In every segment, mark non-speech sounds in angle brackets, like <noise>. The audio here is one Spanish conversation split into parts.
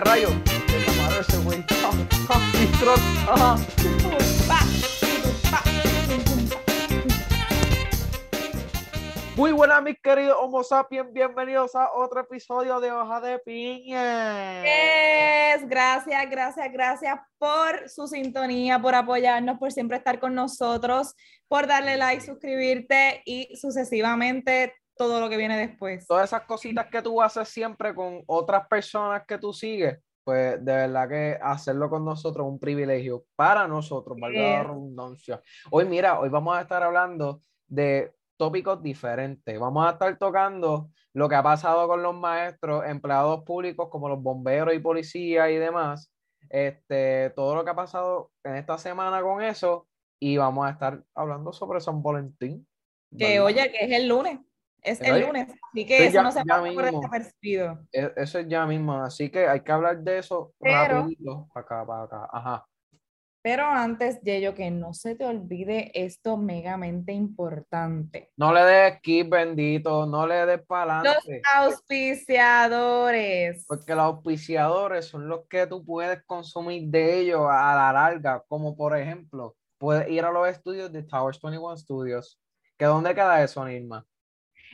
rayo! Muy buenas, mis queridos Homo sapiens. Bienvenidos a otro episodio de Hoja de Piña. Yes, gracias, gracias, gracias por su sintonía, por apoyarnos, por siempre estar con nosotros, por darle like, suscribirte y sucesivamente todo lo que viene después. Todas esas cositas que tú haces siempre con otras personas que tú sigues, pues de verdad que hacerlo con nosotros es un privilegio para nosotros, valga la redundancia. Hoy, mira, hoy vamos a estar hablando de tópicos diferentes. Vamos a estar tocando lo que ha pasado con los maestros, empleados públicos como los bomberos y policías y demás. Este, todo lo que ha pasado en esta semana con eso. Y vamos a estar hablando sobre San Valentín. Que ¿verdad? oye, que es el lunes, es el lunes, así que eso ya- no se pasa por desapercibido. E- Eso es ya mismo. Así que hay que hablar de eso Pero- rapidito. Para acá, para acá. Ajá. Pero antes, Yeyo, que no se te olvide esto megamente importante. No le des skip, bendito. No le des para Los adelante. auspiciadores. Porque los auspiciadores son los que tú puedes consumir de ellos a la larga, como por ejemplo, puedes ir a los estudios de Towers 21 Studios. ¿Que dónde queda eso, Nirma?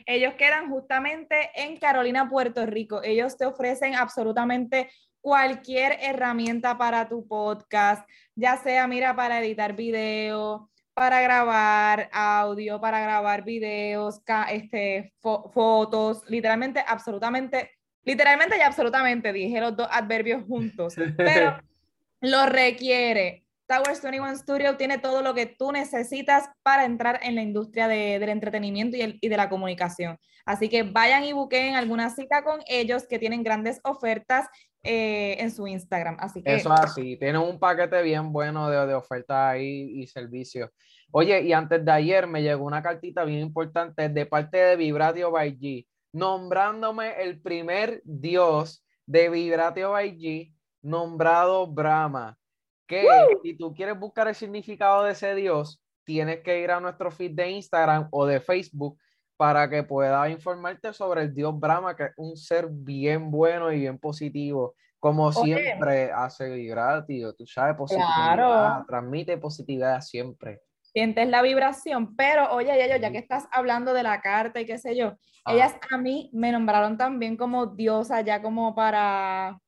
Ellos quedan justamente en Carolina, Puerto Rico. Ellos te ofrecen absolutamente cualquier herramienta para tu podcast, ya sea, mira, para editar video, para grabar audio, para grabar videos, este, fo- fotos, literalmente, absolutamente, literalmente y absolutamente, dije los dos adverbios juntos, <laughs> pero lo requiere. Towers 21 Studio tiene todo lo que tú necesitas para entrar en la industria de- del entretenimiento y, el- y de la comunicación. Así que vayan y busquen alguna cita con ellos que tienen grandes ofertas eh, en su Instagram. Así que Eso es así, tienen un paquete bien bueno de, de ofertas ahí y servicios. Oye, y antes de ayer me llegó una cartita bien importante de parte de Vibratio by nombrándome el primer dios de Vibratio by nombrado Brahma. Que si tú quieres buscar el significado de ese dios, tienes que ir a nuestro feed de Instagram o de Facebook para que puedas informarte sobre el dios Brahma, que es un ser bien bueno y bien positivo. Como siempre hace Vibratio, tú sabes, positividad, Claro. transmite positividad siempre. sientes la vibración. Pero oye, Yayo, ya que estás hablando de la carta y qué sé yo, Ah. ellas a mí me nombraron también como diosa ya como para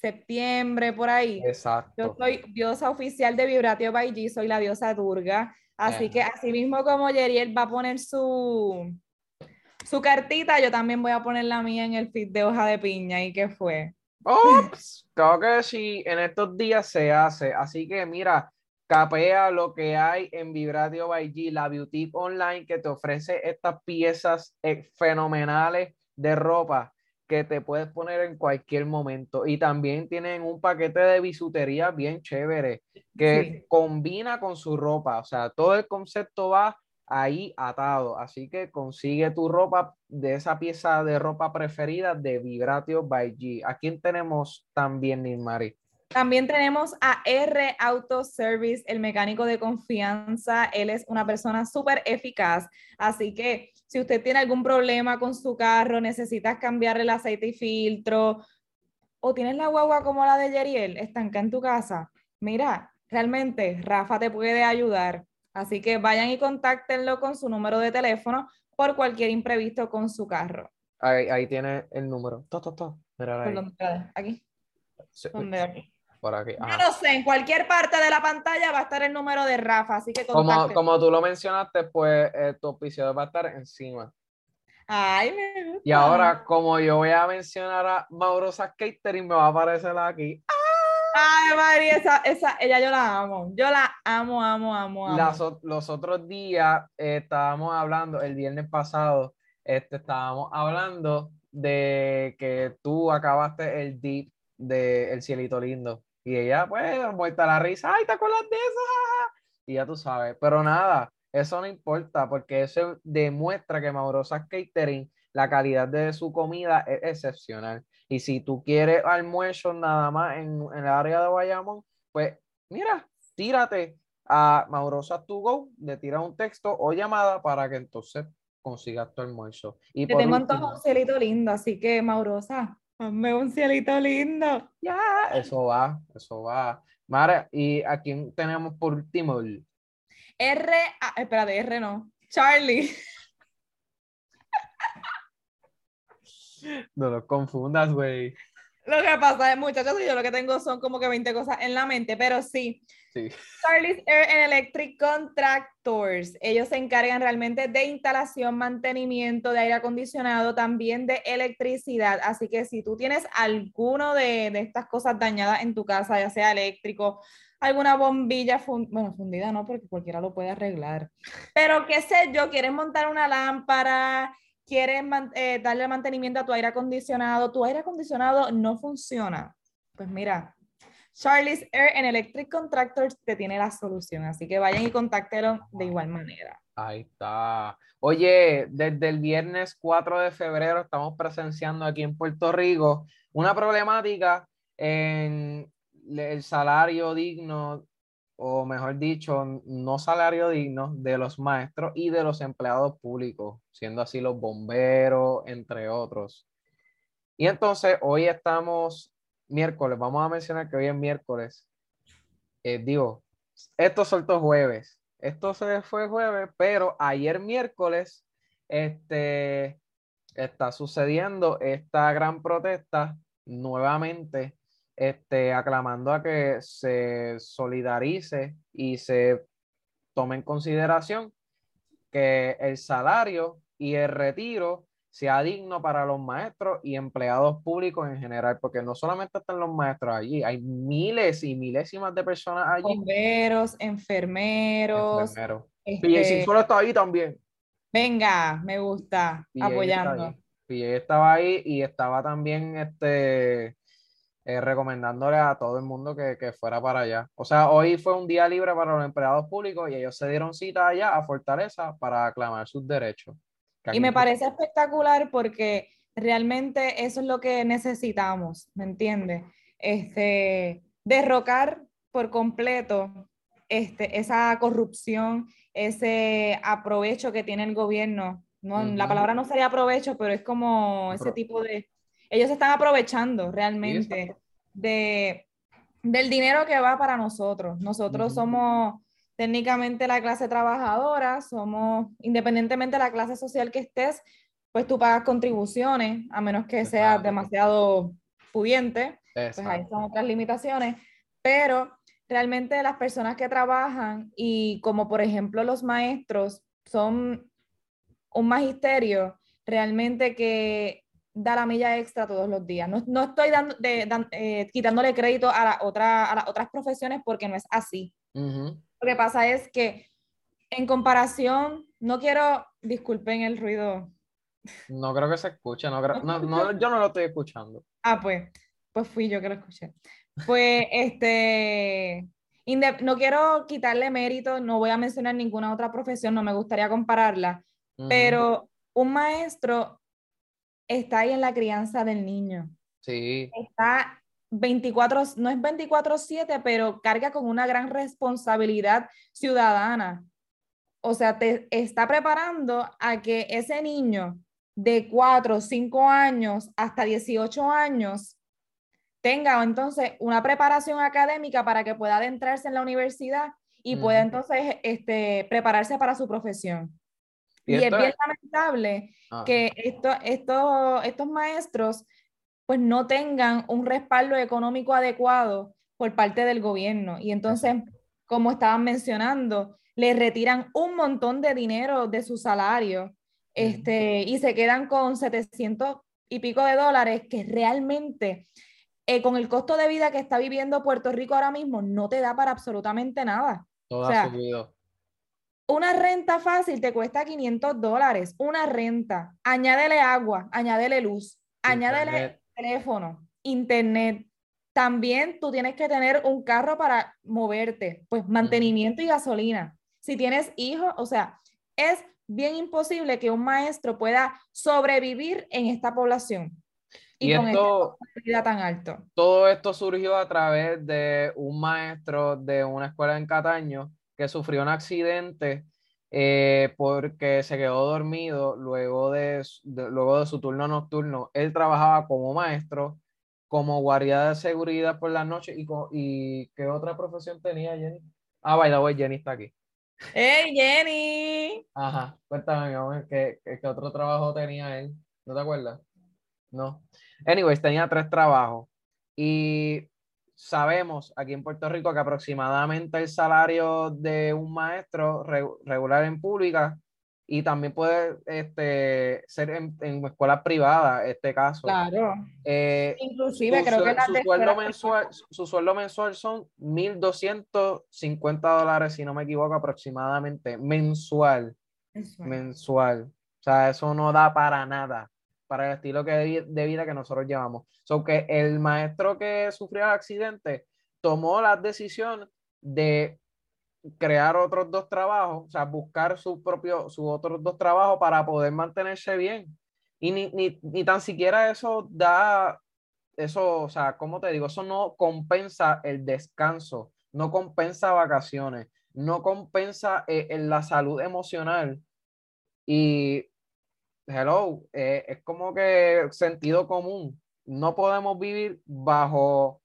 septiembre, por ahí. Yo Exacto. soy diosa oficial de Vibratio by G, soy la diosa Durga. Así que así mismo como Yeriel va a poner su, su cartita, yo también voy a poner la mía en el feed de hoja de piña. ¿Y qué fue? Ups, <laughs> claro que sí, en estos días se hace. Así que mira, capea lo que hay en Vibratio by G, la boutique online que te ofrece estas piezas eh, fenomenales de ropa que te puedes poner en cualquier momento. Y también tienen un paquete de bisutería bien chévere que Sí. combina con su ropa. O sea, todo el concepto va ahí atado. Así que consigue tu ropa de esa pieza de ropa preferida de Vibratio by G. ¿A quién tenemos también, Nilmari? También tenemos a R Auto Service, el mecánico de confianza. Él es una persona súper eficaz. Así que si usted tiene algún problema con su carro, necesitas cambiar el aceite y filtro, o tienes la guagua como la de Yeriel, estanca en tu casa, mira, realmente Rafa te puede ayudar. Así que vayan y contáctenlo con su número de teléfono por cualquier imprevisto con su carro. Ahí, ahí tiene el número. To, to, to. Mira ¿Por ahí. dónde? Aquí. ¿Dónde? Aquí. Por aquí. No sé, en cualquier parte de la pantalla va a estar el número de Rafa, así que Como, como tú lo mencionaste, pues eh, tu auspiciador va a estar encima. Ay, me gusta. Y ahora, como yo voy a mencionar a Maurosas Catering, me va a aparecer aquí. Ay, María, esa, esa, ella yo la amo. Yo la amo, amo, amo, amo. Las los otros días eh, estábamos hablando, el viernes pasado, este, estábamos hablando de que tú acabaste el dip de El Cielito Lindo. Y ella, pues, muerta la risa, ay, ¿te acuerdas de eso? Y ya tú sabes, pero nada, eso no importa, porque eso demuestra que Maurosas Catering, la calidad de su comida es excepcional. Y si tú quieres almuerzo nada más en, en el área de Bayamón, pues mira, tírate a Maurosas to go, le tiras un texto o llamada para que entonces consigas tu almuerzo. Y Te tengo último, antojo un cielito lindo, así que Maurosa, Hazme un cielito lindo. Ya, eso va, eso va. Mara, ¿y a quién tenemos por último? R, ah, espérate, R no. Charlie. No lo confundas, güey. Lo que pasa es, muchachos, yo lo que tengo son como que 20 cosas en la mente, pero sí. Sí. Charlie's Air and Electric Contractors. Ellos se encargan realmente de instalación, mantenimiento de aire acondicionado, también de electricidad. Así que si tú tienes alguno de, de estas cosas dañadas en tu casa, ya sea eléctrico, alguna bombilla, bueno, fundida no, porque cualquiera lo puede arreglar. Pero qué sé yo, quieres montar una lámpara, quieres eh, darle mantenimiento a tu aire acondicionado, tu aire acondicionado no funciona. Pues mira, Charlie's Air and Electric Contractors te tiene la solución, así que vayan y contáctenlo de igual manera. Ahí está. Oye, desde el viernes 4 de febrero estamos presenciando aquí en Puerto Rico una problemática en el salario digno, o mejor dicho, no salario digno de los maestros y de los empleados públicos, siendo así los bomberos, entre otros. Y entonces hoy estamos miércoles, vamos a mencionar que hoy es miércoles. Eh, digo, esto soltó jueves. Esto se fue jueves, pero ayer miércoles este, está sucediendo esta gran protesta nuevamente, este, aclamando a que se solidarice y se tome en consideración que el salario y el retiro sea digno para los maestros y empleados públicos en general, porque no solamente están los maestros allí, hay miles y milésimas de personas allí. Bomberos, enfermeros. Este... solo está ahí también. Venga, me gusta, apoyando. Y estaba ahí y estaba también este, eh, recomendándole a todo el mundo que, que, fuera para allá. O sea, hoy fue un día libre para los empleados públicos y ellos se dieron cita allá a Fortaleza para aclamar sus derechos. Y me parece espectacular porque realmente eso es lo que necesitamos, ¿me entiendes? Este, derrocar por completo este, esa corrupción, ese aprovecho que tiene el gobierno. No, La palabra no sería aprovecho, pero es como ese tipo de... Ellos están aprovechando realmente de, del dinero que va para nosotros. Nosotros somos técnicamente la clase trabajadora, somos, independientemente de la clase social que estés, pues tú pagas contribuciones, a menos que seas demasiado pudiente, pues ahí son otras limitaciones, pero realmente las personas que trabajan y como por ejemplo los maestros son un magisterio realmente que da la milla extra todos los días. No, no estoy dando, de, eh, quitándole crédito a, la otra, a las otras profesiones porque no es así. Lo que pasa es que en comparación, no quiero, disculpen el ruido. No creo que se escuche, no, no, yo no lo estoy escuchando. Ah, pues, pues fui yo que lo escuché. Pues, <laughs> este, no quiero quitarle mérito, no voy a mencionar ninguna otra profesión, no me gustaría compararla, pero un maestro está ahí en la crianza del niño. Sí. Está 24, no es 24/7, pero carga con una gran responsabilidad ciudadana. O sea, te está preparando a que ese niño de 4, 5 años hasta 18 años tenga entonces una preparación académica para que pueda adentrarse en la universidad y pueda entonces este, prepararse para su profesión. Y, es bien lamentable ah. que esto, esto, estos maestros pues no tengan un respaldo económico adecuado por parte del gobierno. Y entonces, como estaban mencionando, le retiran un montón de dinero de su salario este, y se quedan con 700 y pico de dólares que realmente eh, con el costo de vida que está viviendo Puerto Rico ahora mismo no te da para absolutamente nada. Todo ha subido. Una renta fácil te cuesta 500 dólares, una renta. Añádele agua, añádele luz, añádele teléfono, internet. También tú tienes que tener un carro para moverte, pues mantenimiento y gasolina. Si tienes hijos, o sea, es bien imposible que un maestro pueda sobrevivir en esta población. Y, con esto, esta tan alto. Todo esto surgió a través de un maestro de una escuela en Cataño que sufrió un accidente eh, porque se quedó dormido luego de, luego de su turno nocturno. Él trabajaba como maestro, como guardia de seguridad por la noche y, y ¿qué otra profesión tenía Jenny? Ah, by the way, Jenny está aquí. ¡Hey, Jenny! Ajá, cuéntame, mi amor, ¿qué, ¿qué, otro trabajo tenía él? ¿No te acuerdas? No. Anyways, tenía tres trabajos. Y sabemos aquí en Puerto Rico que aproximadamente el salario de un maestro regular en pública y también puede este, ser en, en escuelas privadas, este caso. Claro. Eh, Inclusive creo que su, sueldo mensual, su sueldo mensual son 1.250 dólares, si no me equivoco, aproximadamente, mensual. Mensual. mensual. O sea, eso no da para nada, para el estilo que, de vida que nosotros llevamos. So que el maestro que sufrió el accidente tomó la decisión de crear otros dos trabajos, o sea, buscar su propio, sus otros dos trabajos para poder mantenerse bien. Y ni, ni, ni, tan siquiera eso da, eso, o sea, ¿cómo te digo? Eso no compensa el descanso, no compensa vacaciones, no compensa eh, en la salud emocional. Y, hello, eh, es como que sentido común. No podemos vivir bajo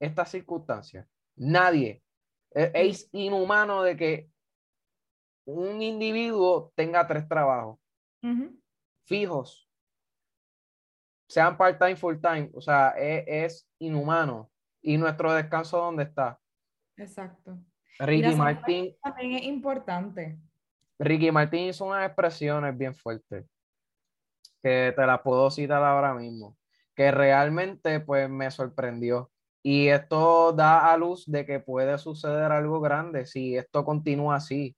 estas circunstancias. Nadie, e, es inhumano de que un individuo tenga tres trabajos fijos, sean part-time, full-time. O sea, e, es, inhumano. ¿Y nuestro descanso dónde está? Exacto. Ricky Martín. También es importante. Ricky Martín hizo unas expresiones bien fuertes que te las puedo citar ahora mismo, que realmente pues me sorprendió. Y esto da a luz de que puede suceder algo grande si esto continúa así.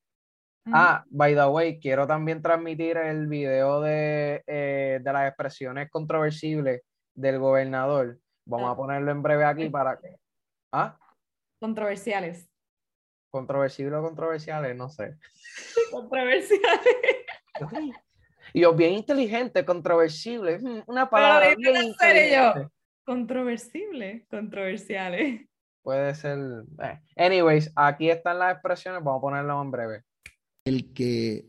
Ah, by the way, quiero también transmitir el video de, eh, de las expresiones controversibles del gobernador. Vamos a ah. ponerlo en breve aquí para que... ¿Ah? Controversiales. Controversibles o controversiales, no sé. <laughs> Controversiales. Y yo bien inteligente, controversible, una palabra bien inteligente. Controversible, controversiales. Puede ser. Eh, anyways, aquí están las expresiones, vamos a ponerlo en breve. El que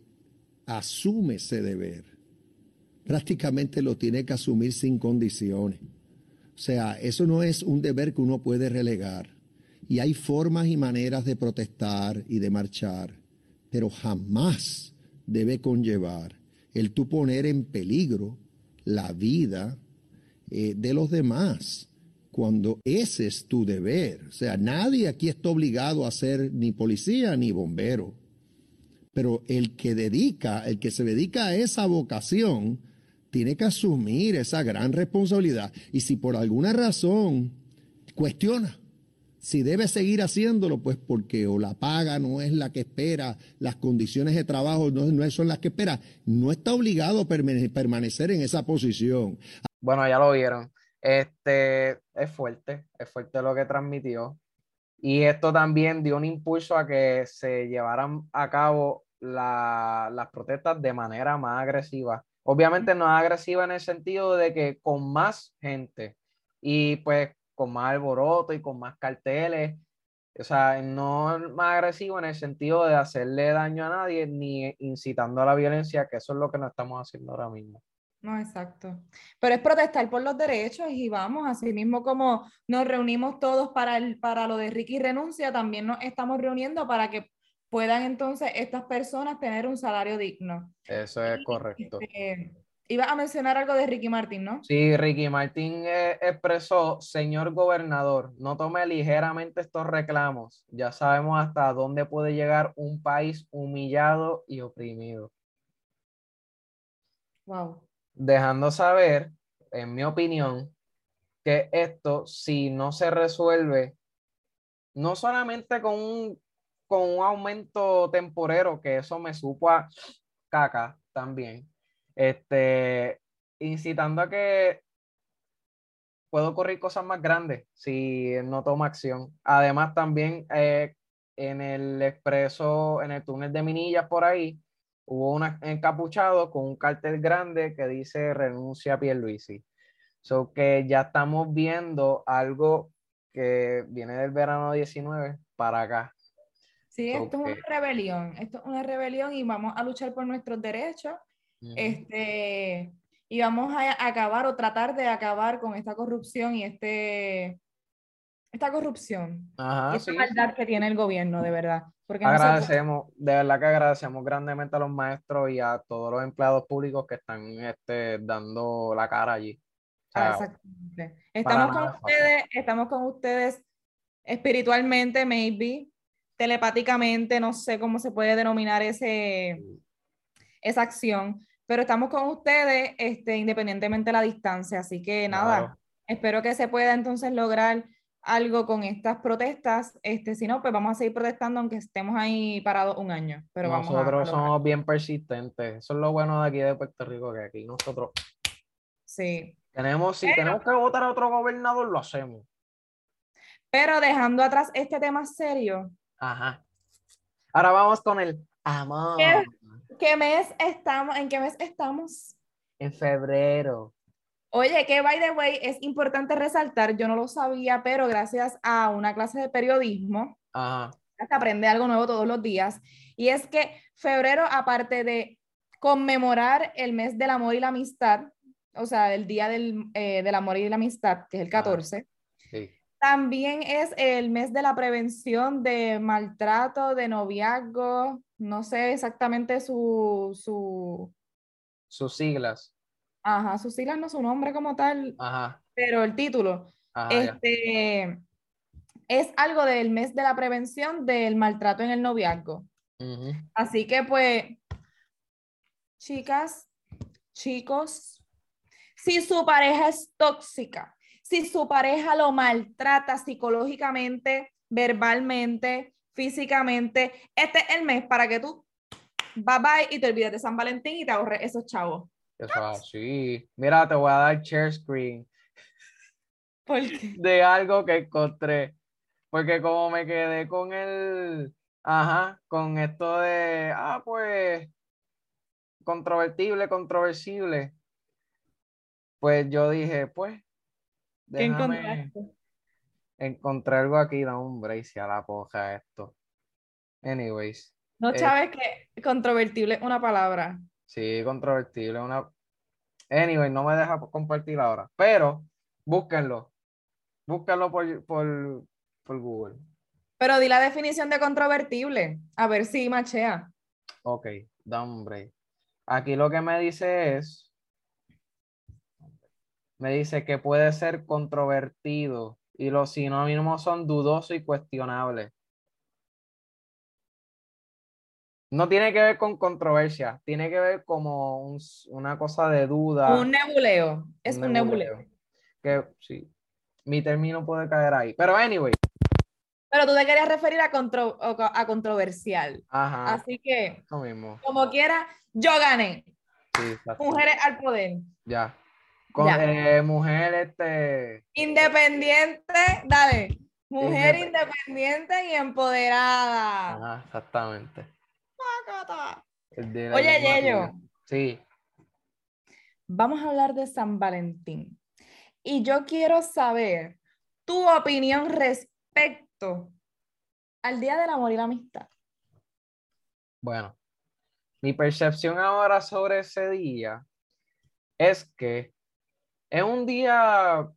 asume ese deber prácticamente lo tiene que asumir sin condiciones. O sea, eso no es un deber que uno puede relegar. Y hay formas y maneras de protestar y de marchar, pero jamás debe conllevar el tú poner en peligro la vida eh, de los demás, cuando ese es tu deber. O sea, nadie aquí está obligado a ser ni policía ni bombero. Pero el que dedica, el que se dedica a esa vocación, tiene que asumir esa gran responsabilidad. Y si por alguna razón cuestiona si debe seguir haciéndolo, pues porque o la paga no es la que espera, las condiciones de trabajo no, no son las que espera, no está obligado a permanecer en esa posición. Bueno, ya lo vieron. Este es fuerte, es fuerte lo que transmitió. Y esto también dio un impulso a que se llevaran a cabo las protestas de manera más agresiva. Obviamente no es agresiva en el sentido de que con más gente y pues con más alboroto y con más carteles. O sea, no más agresivo en el sentido de hacerle daño a nadie ni incitando a la violencia, que eso es lo que no estamos haciendo ahora mismo. No, exacto. Pero es protestar por los derechos y vamos, así mismo como nos reunimos todos para, el, para lo de Ricky renuncia, también nos estamos reuniendo para que puedan entonces estas personas tener un salario digno. Eso es correcto. Este, iba a mencionar algo de Ricky Martín, ¿no? Sí, Ricky Martín eh, expresó, señor gobernador, no tome ligeramente estos reclamos. Ya sabemos hasta dónde puede llegar un país humillado y oprimido. Wow dejando saber, en mi opinión, que esto, si no se resuelve, no solamente con un, con un aumento temporero, que eso me supo a caca también, este, incitando a que puedo ocurrir cosas más grandes si no toma acción. Además, también eh, en el expreso, en el túnel de Minillas por ahí, hubo un encapuchado con un cartel grande que dice renuncia a Pierluisi. So que ya estamos viendo algo que viene del verano 19 para acá. Sí, So esto es una rebelión, esto es una rebelión y vamos a luchar por nuestros derechos, Este, y vamos a acabar o tratar de acabar con esta corrupción y este, esta corrupción y Ajá, esta sí, maldad sí. que tiene el gobierno, de verdad. Porque Agradecemos, de verdad que agradecemos grandemente a los maestros y a todos los empleados públicos que están este, dando la cara allí. O sea, exactamente. Estamos con ustedes, estamos con ustedes espiritualmente, maybe, telepáticamente, no sé cómo se puede denominar ese, esa acción, pero estamos con ustedes este, independientemente de la distancia. Así que nada, espero que se pueda entonces lograr algo con estas protestas. Este, si no, pues vamos a seguir protestando aunque estemos ahí parados un año. Pero vamos a- nosotros somos bien persistentes. Eso es lo bueno de aquí de Puerto Rico, que aquí nosotros Sí. tenemos, si Pero- tenemos que votar a otro gobernador, lo hacemos. Pero dejando atrás este tema serio, Ajá. Ahora vamos con el amor. ¿Qué? ¿Qué mes estamos? ¿En qué mes estamos? En febrero. Oye, que by the way, es importante resaltar, yo no lo sabía, pero gracias a una clase de periodismo, Ajá. se aprende algo nuevo todos los días. Y es que febrero, aparte de conmemorar el mes del amor y la amistad, o sea, el día del, eh, del amor y la amistad, que es el 14, Sí. También es el mes de la prevención de maltrato, de noviazgo, no sé exactamente su, su, Sus siglas. ajá, sus siglas, no su nombre como tal, Ajá. pero el título. Ajá. ya. este, es algo del mes de la prevención del maltrato en el noviazgo. Así que pues, chicas, chicos, si su pareja es tóxica, si su pareja lo maltrata psicológicamente, verbalmente, físicamente, este es el mes para que tú bye bye y te olvides de San Valentín y te ahorres esos chavos. Eso es así. Mira, te voy a dar share screen Porque de algo que encontré. Porque como me quedé con el, ajá, con esto de, ah, pues, controvertible, controversible, pues yo dije, pues, ¿qué encontraste? encontré algo aquí, da un brace a la poja esto. Anyways, No Eh, sabes que controvertible es una palabra. sí, controvertible, una... Anyway, no me deja compartir ahora, pero búsquenlo, búsquenlo por, por, por Google. Pero di la definición de controvertible, a ver si machea. Ok, da un break. Aquí lo que me dice es, me dice que puede ser controvertido y los sinónimos son dudoso y cuestionable. No tiene que ver con controversia, tiene que ver como un una cosa de duda. Un nebuleo, es un nebuleo. Que sí, mi término puede caer ahí. Pero anyway, Pero tú te querías referir a, contro- a controversial. ajá, Así que, mismo. como quiera, yo gané. Sí. Mujeres al poder. Ya. Con eh, mujer, este. Independiente, dale. Mujer Indep- independiente y empoderada. Ajá, exactamente. Oye, Yello. Sí, vamos a hablar de San Valentín. Y yo quiero saber tu opinión respecto al Día del Amor y la Amistad. bueno. Mi percepción ahora sobre ese día es que es un día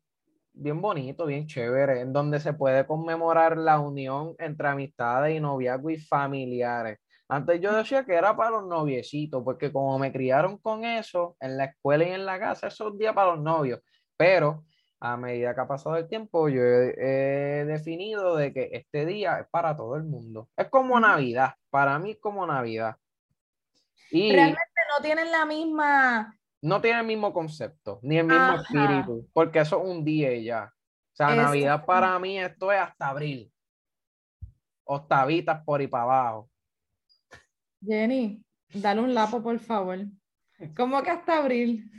bien bonito, bien chévere, en donde se puede conmemorar la unión entre amistades y noviazgo y familiares. Antes yo decía que era para los noviecitos, porque como me criaron con eso en la escuela y en la casa, eso es un día para los novios. Pero a medida que ha pasado el tiempo, yo he, he definido de que este día es para todo el mundo. Es como Ujú. Navidad, para mí es como Navidad. Y Realmente no tienen la misma no tiene el mismo concepto, ni el mismo Ajá. espíritu, porque eso es un día y ya. O sea. Navidad para mí esto es hasta abril. Octavitas por y para abajo. Jenny, dale un lapo, por favor. ¿Cómo que hasta abril?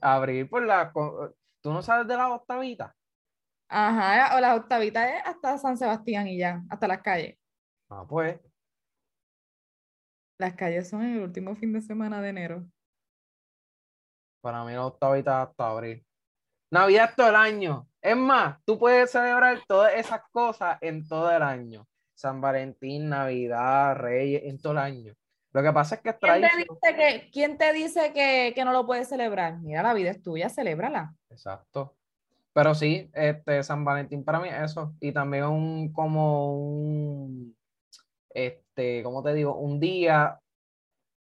Abril por la... co- ¿Tú no sabes de las octavitas? Ajá, o la octavita es hasta San Sebastián y ya, hasta las calles. Ah, pues. Las calles son el último fin de semana de enero. Para mí la octavita hasta abril. Navidad todo el año. Es más, tú puedes celebrar todas esas cosas en todo el año. San Valentín, Navidad, Reyes, en todo el año. Lo que pasa es que ¿Quién te dice, que, quién te dice que, que no lo puedes celebrar? Mira, la vida es tuya, celébrala. Exacto. Pero sí, este San Valentín para mí es eso. Y también un como un este, ¿cómo te digo? Un día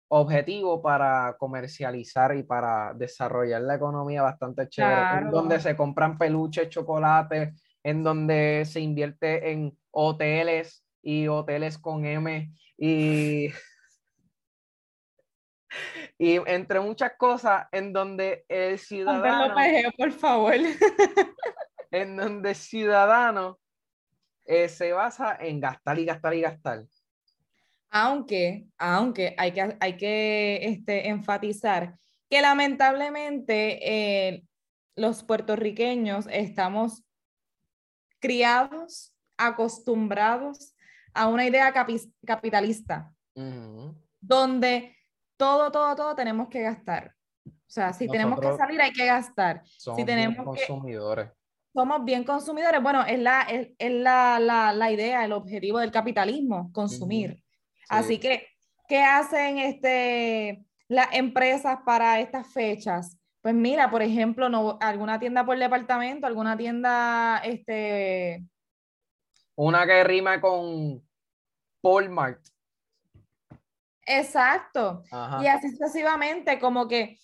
objetivo para comercializar y para desarrollar la economía bastante chévere, en Claro. donde se compran peluches, chocolates, en donde se invierte en hoteles y hoteles con M y <laughs> y entre muchas cosas en donde el ciudadano los por favor. <laughs> en donde el ciudadano eh, se basa en gastar y gastar y gastar. Aunque, aunque hay que, hay que este, enfatizar que lamentablemente eh, los puertorriqueños estamos criados, acostumbrados a una idea capi- capitalista, Ujú. donde todo, todo, todo tenemos que gastar. O sea, si tenemos que Nosotros- salir, hay que gastar. Somos bien tenemos que- consumidores. Somos bien consumidores. Bueno, es la, es, es la, la, la idea, el objetivo del capitalismo, consumir. Así Sí. que, ¿qué hacen este, las empresas para estas fechas? Pues mira, por ejemplo, no, alguna tienda por departamento, alguna tienda, este, Una que rima con Walmart. exacto. Ajá. Y así sucesivamente, como que,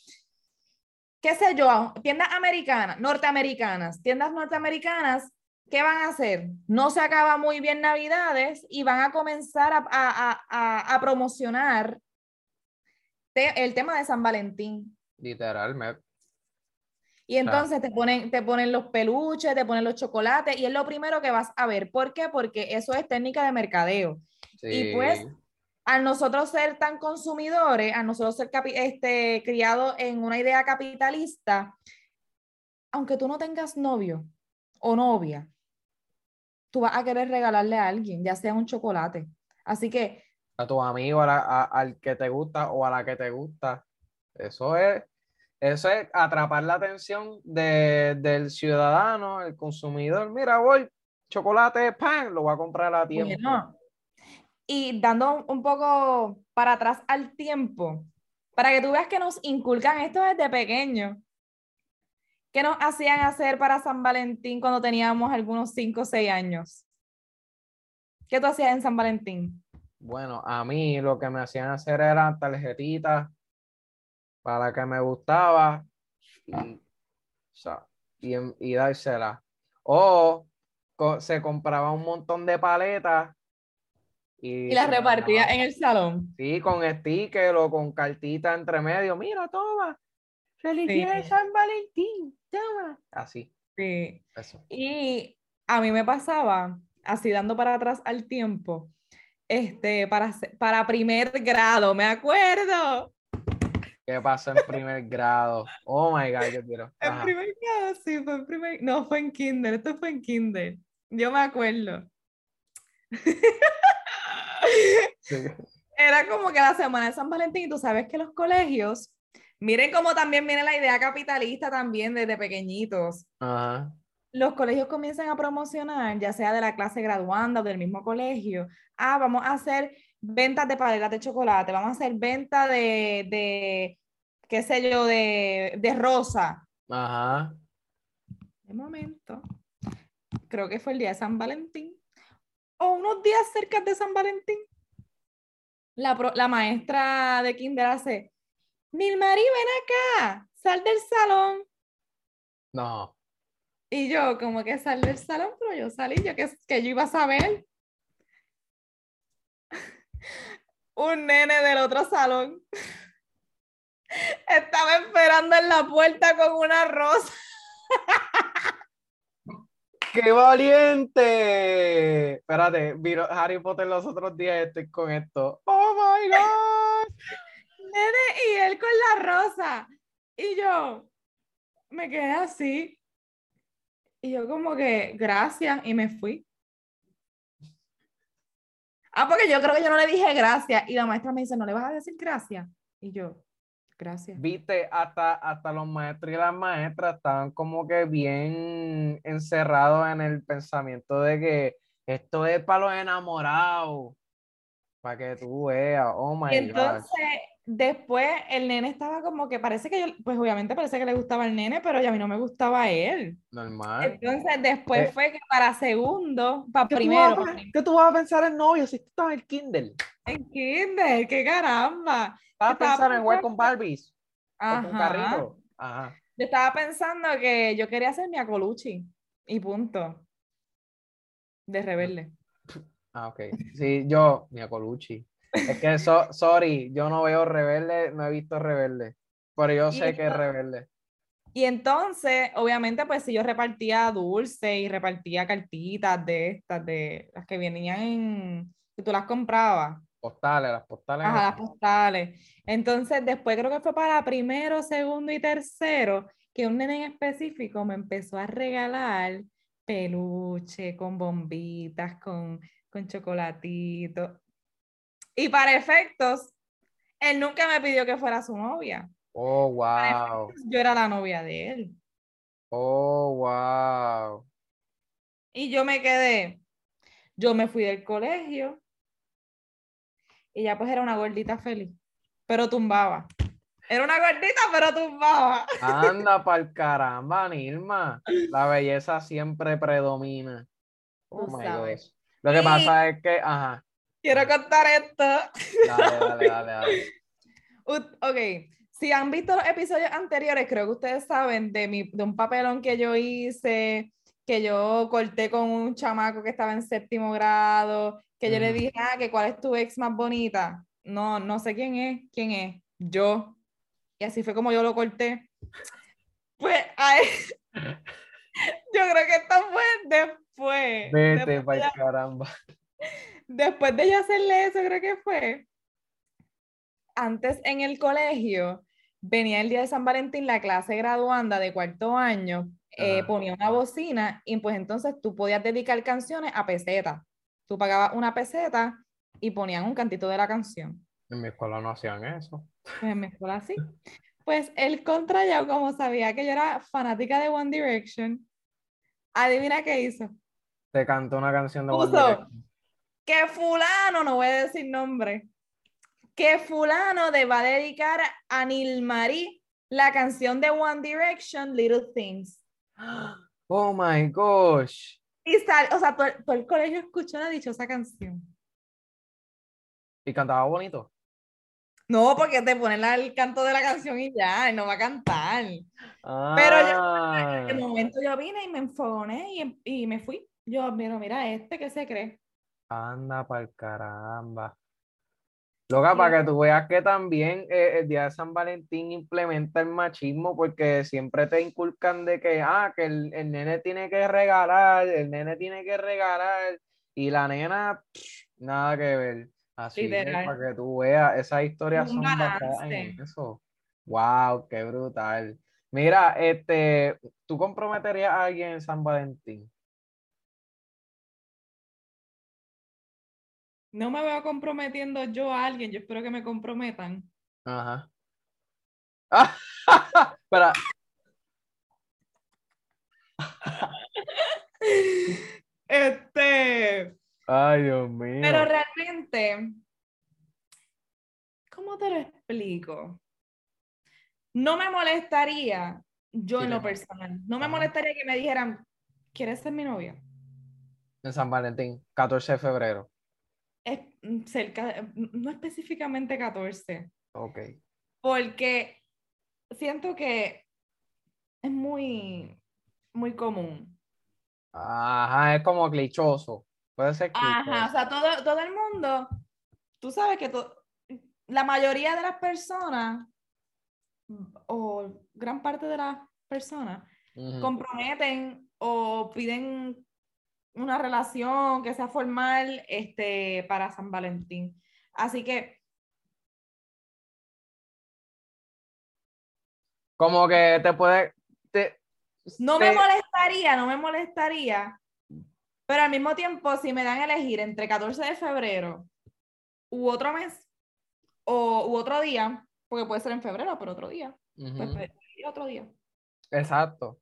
qué sé yo, tiendas americanas, norteamericanas, tiendas norteamericanas, ¿qué van a hacer? No se acaba muy bien Navidades y van a comenzar a, a- a- a- a promocionar te- el tema de San Valentín. Literalmente. Y entonces te ponen, te ponen los peluches, te ponen los chocolates y es lo primero que vas a ver. ¿Por qué? Porque eso es técnica de mercadeo. Y pues, Sí. al nosotros ser tan consumidores, a nosotros ser este, criados en una idea capitalista, aunque tú no tengas novio o novia, tú vas a querer regalarle a alguien, ya sea un chocolate. Así que a tu amigo, a la- a- al que te gusta o a la que te gusta. Eso es, eso es atrapar la atención de- del ciudadano, el consumidor. Mira, voy, chocolate, pan, lo voy a comprar a tiempo. Y dando un- un poco para atrás al tiempo, para que tú veas que nos inculcan esto desde pequeño. ¿Qué nos hacían hacer para San Valentín cuando teníamos algunos 5 o 6 años? ¿Qué tú hacías en San Valentín? Bueno, a mí lo que me hacían hacer eran tarjetitas para que me gustaba y, y, y dársela. O co- se compraba un montón de paletas y, Y las repartía en el salón. Sí, con sticker o con cartita entre medio. Mira, toma. Feliz día de Sí. San Valentín. Toma. Así, Sí. eso. Y a mí me pasaba, así dando para atrás al tiempo, este, para, para primer grado, me acuerdo. ¿Qué pasa en primer grado? Oh my God, yo quiero. En primer grado, sí, fue en primer, no, fue en kinder, esto fue en kinder. Yo me acuerdo. Sí. <laughs> Era como que la semana de San Valentín, y tú sabes que los colegios, miren cómo también viene la idea capitalista también desde pequeñitos. Ajá. los colegios comienzan a promocionar, ya sea de la clase graduanda o del mismo colegio, ah, vamos a hacer ventas de paletas de chocolate, vamos a hacer venta de, de qué sé yo, de, de rosa. Ajá. De momento, creo que fue el día de San Valentín, o unos días cerca de San Valentín, la, pro- la maestra de kinder hace, Nilmari, ven acá, sal del salón. No. Y yo, como que salí del salón, pero yo salí, yo que, que yo iba a saber. <laughs> Un nene del otro salón <laughs> estaba esperando en la puerta con una rosa. <laughs> ¡Qué valiente! Espérate, vino Harry Potter los otros días, estoy con esto. ¡Oh my God! Nene, y él con la rosa. Y yo me quedé así. Y yo como que, gracias, y me fui. Ah, porque yo creo que yo no le dije gracias. Y la maestra me dice, ¿no le vas a decir gracias? Y yo, gracias. Viste, hasta, hasta los maestros y las maestras estaban como que bien encerrados en el pensamiento de que Esto es para los enamorados. Para que tú veas. Oh my Y entonces, después el nene estaba como que parece que yo, pues obviamente parece que le gustaba el nene, pero ya a mí no me gustaba a él. Normal. Entonces, después Eh. fue que para segundo, para ¿Qué tú primero, vas a- ¿Qué tú vas a pensar en novio si tú estás en el Kindle? en kinder, qué caramba. ¿Vas a pensar en jugar con Barbies? ¿O con Ajá. carritos? Ajá. Yo estaba pensando que yo quería ser mi Acolucci y punto. De rebelde. Ah, ok. Sí, yo, mi Colucci. Es que, so- sorry, yo no veo Rebelde, no he visto Rebelde. Pero yo sé que es esto- Rebelde. Y entonces, obviamente, pues si yo repartía dulce y repartía cartitas de estas, de las que venían en, que tú las comprabas, Postales, las postales. ajá, las postales. Entonces, después creo que fue para primero, segundo y tercero, que un nene en específico me empezó a regalar peluche con bombitas, con, con chocolatito. Y para efectos, él nunca me pidió que fuera su novia. Oh, wow. efectos, yo era la novia de él. Oh, wow. Y yo me quedé, yo me fui del colegio y ya pues era una gordita feliz, pero tumbaba. Era una gordita, pero tumbaba. Anda <laughs> pa'l caramba, Nilma. La belleza siempre predomina. Oh my gosh. Lo que Y- pasa es que, ajá, Quiero contar esto. dale, dale, dale, dale. <laughs> Ok, si han visto los episodios anteriores, creo que ustedes saben de, mi, de un papelón que yo hice, que yo corté con un chamaco que estaba en séptimo grado, que yo le dije, ah, que cuál es tu ex más bonita. No, no sé quién es, quién es, yo. Y así fue como yo lo corté. Pues, ay, <laughs> yo creo que esto fue después. Vete después ya- caramba. Después de yo hacerle eso, creo que fue. Antes en el colegio, venía el día de San Valentín, la clase graduanda de cuarto año, eh, ponía una bocina y pues entonces tú podías dedicar canciones a peseta. Tú pagabas una peseta y ponían un cantito de la canción. En mi escuela no hacían eso. Pues en mi escuela así. Pues el contra yo, como sabía que yo era fanática de One Direction, adivina qué hizo. Te cantó una canción de One. Direction. Que fulano, no voy a decir nombre, que fulano le va a dedicar a Nilmarí la canción de One Direction, Little Things. Oh my gosh. Y sal, o sea, todo, el- todo el colegio escuchó la dichosa canción. Y cantaba bonito. No, porque te ponen la- el canto de la canción y ya, y no va a cantar. Pero yo- Ah. De momento yo vine y me enfogoné y, y me fui. Yo, mira, mira, este que se cree. Anda pa'l caramba. Loca, para que tú veas que también eh, el día de San Valentín implementa el machismo porque siempre te inculcan de que, ah, que el, el nene tiene que regalar, el nene tiene que regalar y la nena, nada que ver. Así que Literal. para que tú veas, esas historias Un son basadas en balance. eso. Wow, qué brutal. Mira, este, ¿tú comprometerías a alguien en San Valentín? No me veo comprometiendo yo a alguien, yo espero que me comprometan. Ajá. Ah, <laughs> espera, <laughs> Este, ay, Dios mío. pero realmente, ¿cómo te lo explico? No me molestaría, yo Sí, en lo personal, no me molestaría que me dijeran, ¿quieres ser mi novia? En San Valentín, 14 de febrero. Es mm, cerca, mm, no específicamente 14, Ok. porque siento que es muy, muy común. Ajá, es como clichoso. Puede ser Ajá, o clichoso. sea, todo, todo el mundo, tú sabes que to- la mayoría de las personas, o gran parte de las personas, comprometen o piden una relación que sea formal este, para San Valentín. Así que, Como que te puede. Te, no me molestaría, no me molestaría, pero al mismo tiempo, si me dan a elegir entre 14 de febrero u otro mes, o u otro día, porque puede ser en febrero, pero otro día. Pues pediría otro día. Exacto.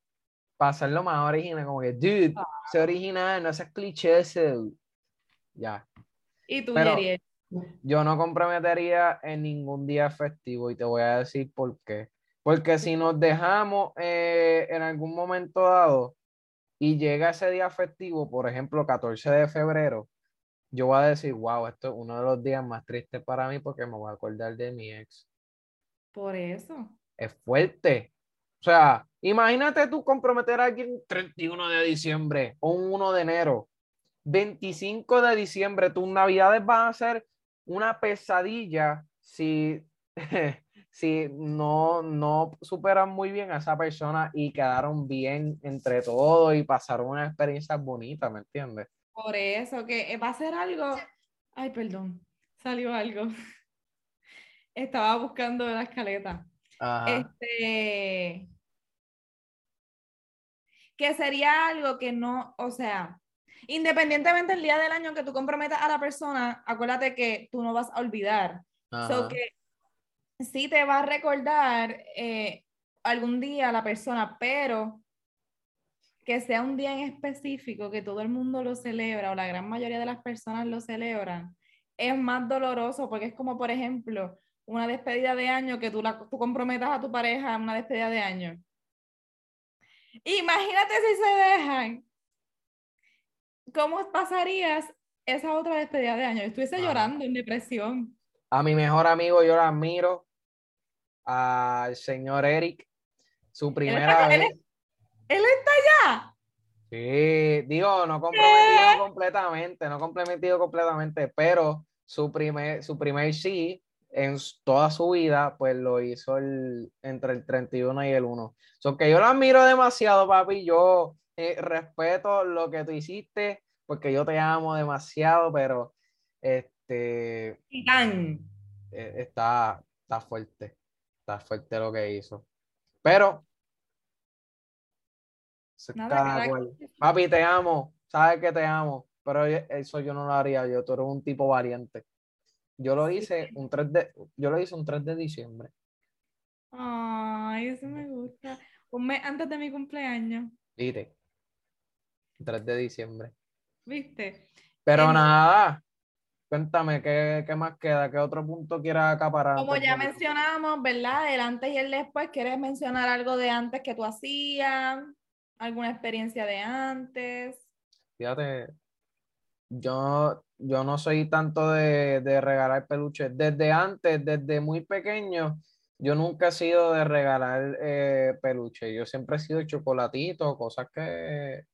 Para hacerlo más original, como que, dude, Ah. sé original, no seas cliché eso. Ya. ¿Y tú, Pero- Yeriel? Yo no comprometería en ningún día festivo y te voy a decir por qué. Porque si nos dejamos eh, en algún momento dado y llega ese día festivo, por ejemplo, 14 de febrero, yo voy a decir, wow, esto es uno de los días más tristes para mí porque me voy a acordar de mi ex. Por eso. Es fuerte. O sea, imagínate tú comprometer a alguien 31 de diciembre o un 1 de enero. 25 de diciembre, tus navidades van a ser una pesadilla si, <laughs> si no, no superan muy bien a esa persona y quedaron bien entre todos y pasaron una experiencia bonita, ¿me entiendes? Por eso, que va a ser algo. Ay, perdón, salió algo. <laughs> Estaba buscando la escaleta. Ajá. Este. Que sería algo que no, o sea, independientemente del día del año que tú comprometas a la persona, acuérdate que tú no vas a olvidar. So que sí te va a recordar eh, algún día la persona, pero que sea un día en específico que todo el mundo lo celebra o la gran mayoría de las personas lo celebran, es más doloroso porque es como, por ejemplo, una despedida de año que tú, la, tú comprometas a tu pareja en una despedida de año. Imagínate si se dejan. ¿Cómo pasarías esa otra despedida de año? Estuviese Ajá. llorando en depresión. A mi mejor amigo yo lo admiro, al señor Eric, su primera él vez. Él está allá. Sí, digo, no comprometido completamente, no comprometido completamente, pero su primer, su primer sí en toda su vida, pues lo hizo el, entre el 31 y el 1. So que yo lo admiro demasiado, papi. Yo eh, respeto lo que tú hiciste, porque yo te amo demasiado, pero este eh, está, está fuerte, está fuerte lo que hizo. Pero Nada. Papi, te amo, sabes que te amo, pero yo- eso yo no lo haría yo, tú eres un tipo valiente. Yo lo hice un 3 de, yo lo hice un 3 de diciembre. Ay, eso me gusta. Un mes antes de mi cumpleaños, ¿Viste? 3 de diciembre. ¿viste? Pero En- nada, cuéntame, ¿qué, qué más queda? ¿Qué otro punto quieras acaparar? Como ya mencionamos, ¿verdad? El antes y el después, ¿quieres mencionar algo de antes que tú hacías? ¿Alguna experiencia de antes? Fíjate, yo, yo no soy tanto de, de regalar peluches. Desde antes, desde muy pequeño, yo nunca he sido de regalar eh, peluches. Yo siempre he sido chocolatito, cosas que...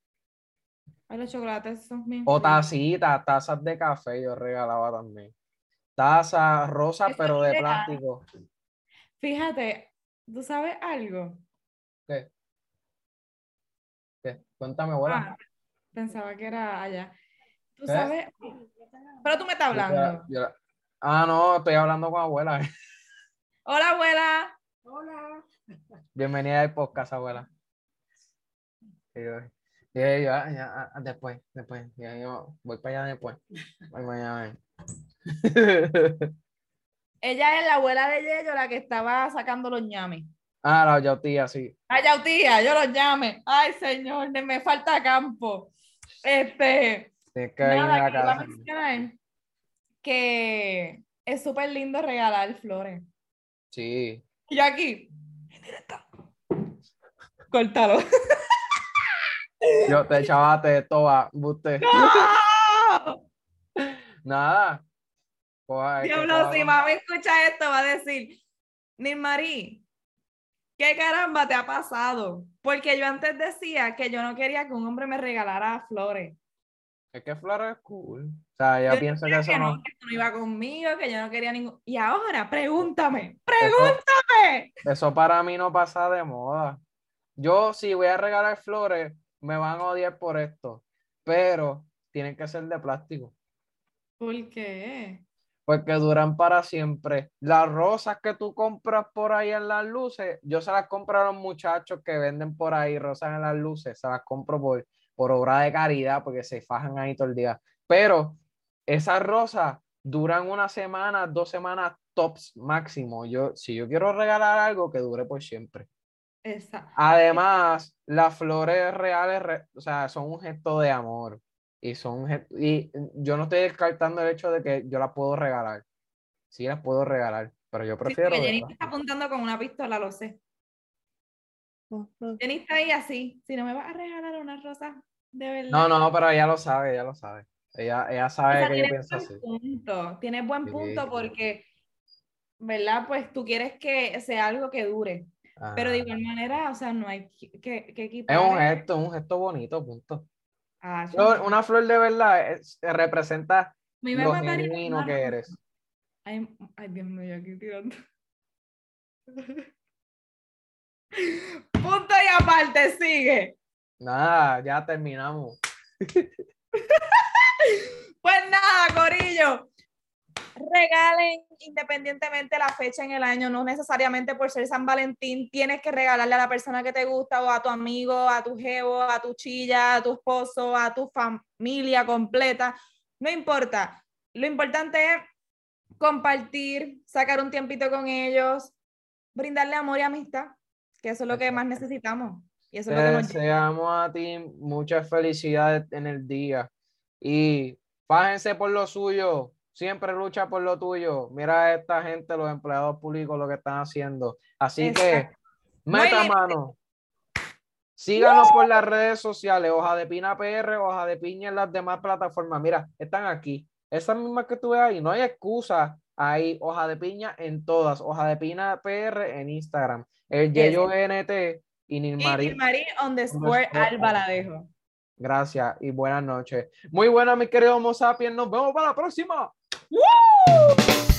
Ay, los chocolates son bien O tacitas, tazas de café yo regalaba también. Tazas rosas, pero de plástico. Fíjate, ¿tú sabes algo? ¿Qué? ¿Qué? Cuéntame, abuela. Ah, pensaba que era allá. ¿Tú ¿Qué? sabes? Pero tú me estás hablando. yo- ah, no, estoy hablando con abuela. Hola, abuela. Bienvenida al podcast, abuela. Y yo, y yo, ya, ya, ah, después, después, ya, yo voy para allá después. Voy mañana. <laughs> Ella es la abuela de Yello, la que estaba sacando los ñames. ah, la yautía, sí. Ay, tía, yo los llame. Ay, señor, me falta campo. Este, Que nada, casa. es súper lindo regalar flores. Sí. Y yo aquí, en. Córtalo. Yo te chavaste de toda, buste. <laughs> ¡No! Nada. Coja, Diablo, si mami escucha esto, va a decir, Nilmarí, ¿qué caramba te ha pasado? Porque yo antes decía que yo no quería que un hombre me regalara flores. Es que Flora es cool. O sea, ella Yo piensa que eso que no. no, que no iba conmigo, que yo no quería ningún... Y ahora, pregúntame, Eso, pregúntame. eso para mí no pasa de moda. Yo, si voy a regalar flores, me van a odiar por esto. Pero tienen que ser de plástico. ¿Por qué? porque duran para siempre. Las rosas que tú compras por ahí en las luces, yo se las compro a los muchachos que venden por ahí rosas en las luces, se las compro por, por obra de caridad, porque se fajan ahí todo el día. Pero esas rosas duran una semana, dos semanas tops máximo. Yo, si yo quiero regalar algo, que dure por siempre. Exacto. Además, las flores reales, re- o sea, son un gesto de amor. Y son y yo no estoy descartando el hecho de que yo las puedo regalar. Sí, las puedo regalar, pero yo Sí, prefiero. porque Jenny está apuntando con una pistola, lo sé. Jenny está ahí así. Si no me vas a regalar una rosa, de verdad. No, no, pero ella lo sabe, ella lo sabe. Ella, ella O sabe sea, que yo pienso así. punto. Tienes buen Sí. punto porque, ¿verdad? Pues tú quieres que sea algo que dure. Pero de igual manera, o sea, no hay que, que, que Es un gesto, un gesto bonito, punto. Ah, una flor de verdad es- representa me lo genuino que eres. Ay, ay, Dios mío, aquí tirando. <laughs> Punto y aparte, sigue. Nada, ya terminamos. <laughs> Pues nada, Corillo. Regalen independientemente la fecha en el año, no necesariamente por ser San Valentín, tienes que regalarle a la persona que te gusta o a tu amigo, a tu jevo, a tu chilla, a tu esposo, a tu familia completa. No importa. Lo importante es compartir, sacar un tiempito con ellos, brindarle amor y amistad, que eso es lo que más necesitamos. Y eso es Te lo que nos deseamos a ti muchas felicidades en el día y fájense por lo suyo, siempre lucha por lo tuyo. Mira a esta gente, los empleados públicos, lo que están haciendo. Así que, Exacto. Meta mano. Síganos por las redes sociales, Hoja de Pina PR, Hoja de Piña en las demás plataformas. Mira, están aquí. Esas mismas que tú ves ahí, no hay excusa. Ahí, Hoja de Piña en todas. Hoja de Pina PR en Instagram. El Yes. Yeyo NT y Nilmarí. Y underscore Underscore Alba la dejo. Gracias y buenas noches. Muy buenas, mi querido Homo sapiens. Nos vemos para la próxima. ¡Woo!